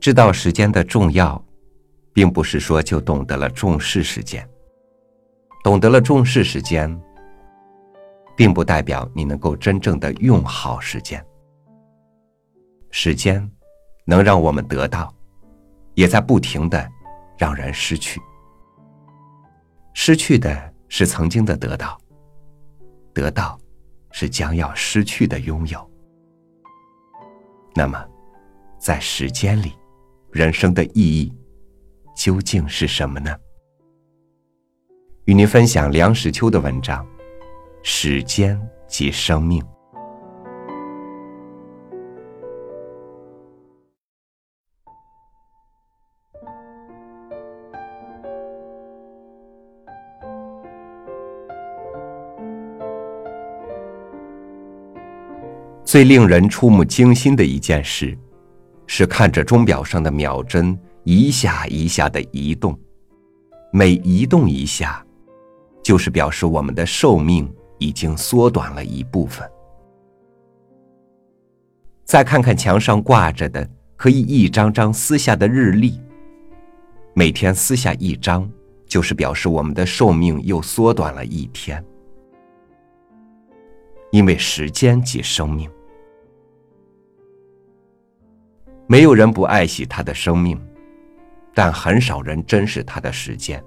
知道时间的重要，并不是说就懂得了重视时间。懂得了重视时间，并不代表你能够真正的用好时间。时间能让我们得到，也在不停的让人失去。失去的是曾经的得到，得到是将要失去的拥有。那么，在时间里，人生的意义究竟是什么呢？与您分享梁实秋的文章《时间及生命》。最令人触目惊心的一件事，是看着钟表上的秒针一下一下的移动，每移动一下，就是表示我们的寿命已经缩短了一部分。再看看墙上挂着的可以一张张撕下的日历，每天撕下一张，就是表示我们的寿命又缩短了一天，因为时间即生命。没有人不爱惜他的生命，但很少人珍视他的时间。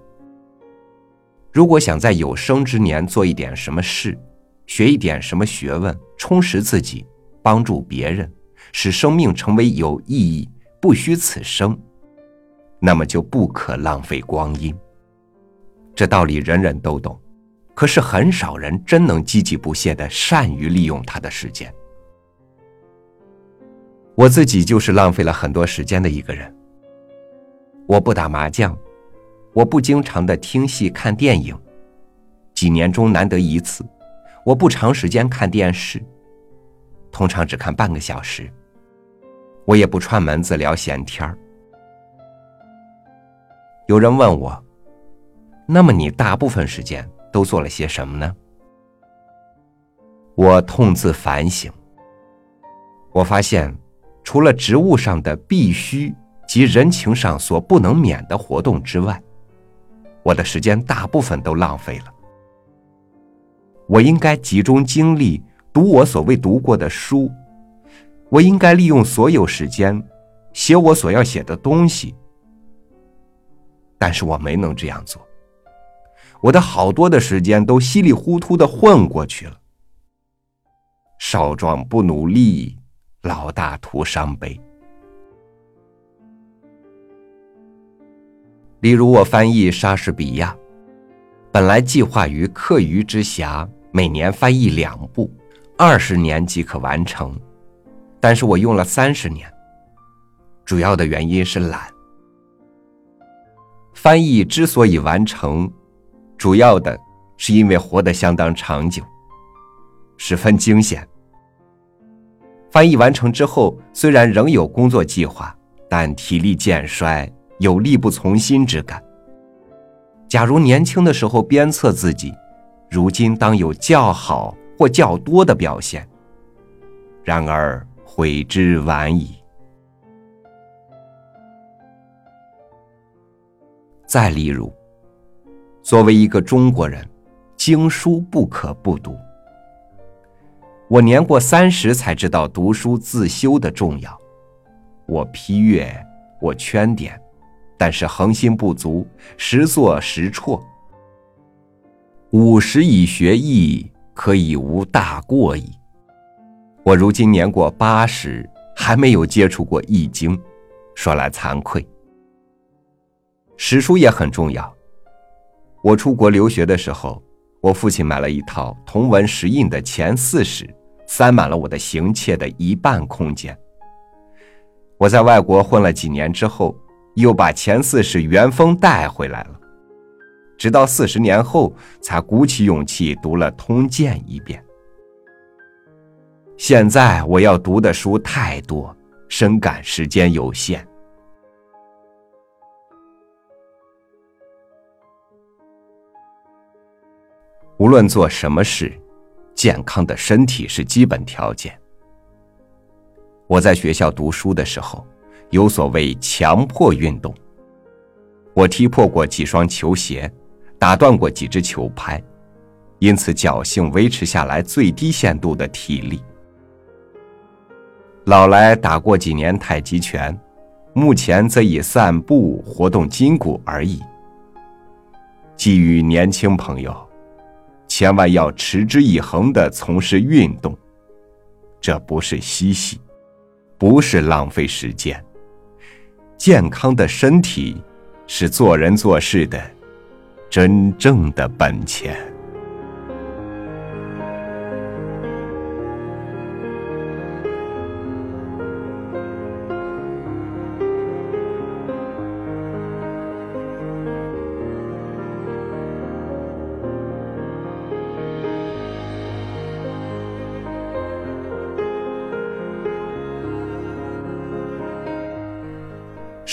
如果想在有生之年做一点什么事，学一点什么学问，充实自己，帮助别人，使生命成为有意义、不虚此生，那么就不可浪费光阴。这道理人人都懂，可是很少人真能积极不懈的善于利用他的时间。我自己就是浪费了很多时间的一个人。我不打麻将，我不经常的听戏看电影，几年中难得一次。我不长时间看电视，通常只看半个小时。我也不串门子聊闲天儿。有人问我，那么你大部分时间都做了些什么呢？我痛自反省，我发现。除了职务上的必须及人情上所不能免的活动之外，我的时间大部分都浪费了。我应该集中精力读我所未读过的书，我应该利用所有时间写我所要写的东西，但是我没能这样做。我的好多的时间都稀里糊涂的混过去了。少壮不努力。老大徒伤悲。例如，我翻译莎士比亚，本来计划于课余之暇每年翻译两部，二十年即可完成，但是我用了三十年。主要的原因是懒。翻译之所以完成，主要的是因为活得相当长久，十分惊险。翻译完成之后，虽然仍有工作计划，但体力渐衰，有力不从心之感。假如年轻的时候鞭策自己，如今当有较好或较多的表现。然而悔之晚矣。再例如，作为一个中国人，经书不可不读。我年过三十才知道读书自修的重要，我批阅，我圈点，但是恒心不足，时作时辍。五十以学艺，可以无大过矣。我如今年过八十，还没有接触过《易经》，说来惭愧。史书也很重要。我出国留学的时候，我父亲买了一套同文石印的前四史。塞满了我的行窃的一半空间。我在外国混了几年之后，又把前四史原封带回来了，直到四十年后才鼓起勇气读了《通鉴》一遍。现在我要读的书太多，深感时间有限。无论做什么事。健康的身体是基本条件。我在学校读书的时候，有所谓强迫运动。我踢破过几双球鞋，打断过几只球拍，因此侥幸维持下来最低限度的体力。老来打过几年太极拳，目前则以散步活动筋骨而已。寄予年轻朋友，千万要持之以恒的从事运动，这不是嬉戏，不是浪费时间。健康的身体。是做人做事的真正的本钱。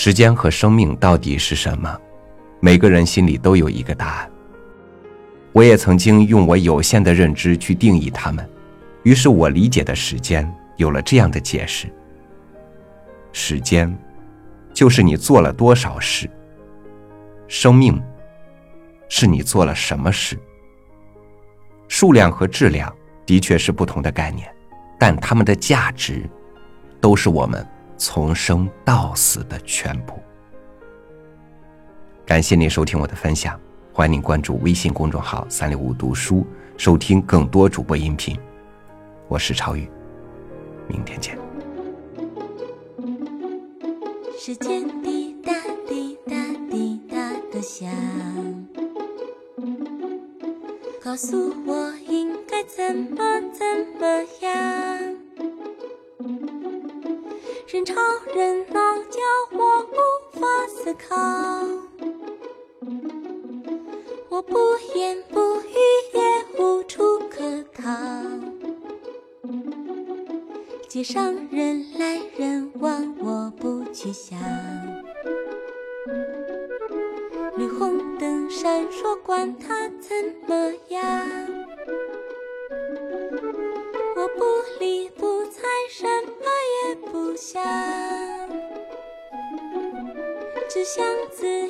时间和生命到底是什么？每个人心里都有一个答案。我也曾经用我有限的认知去定义它们，于是我理解的时间有了这样的解释：时间，就是你做了多少事；生命，是你做了什么事。数量和质量的确是不同的概念，但它们的价值，都是我们。从生到死的全部。感谢您收听我的分享，欢迎您关注微信公众号“三六五读书”，收听更多主播音频。我是超宇，明天见。时间滴答滴答滴答的响，告诉我应该怎么怎么样。人潮人闹，叫我无法思考。我不言不语，也无处可逃。街上人来人往，我不去想。绿红灯闪烁，管它箱子。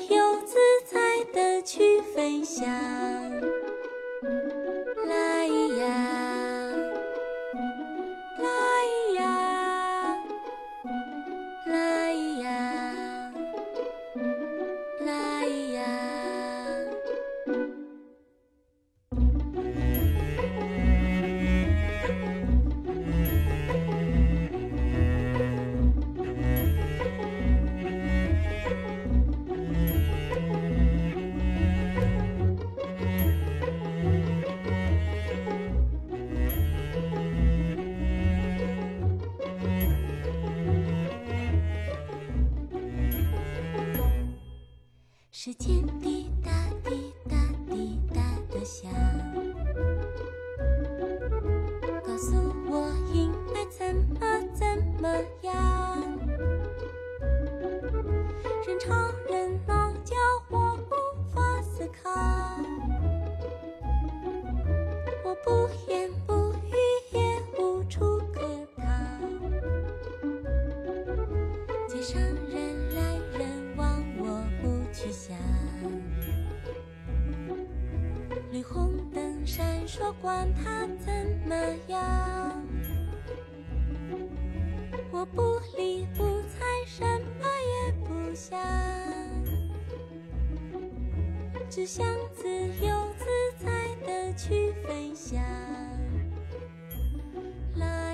时间滴答滴答滴答的响，告诉我应该怎么怎么样。人潮不管他怎么样。我不理不睬，什么也不想。只想自由自在的去飞翔。来。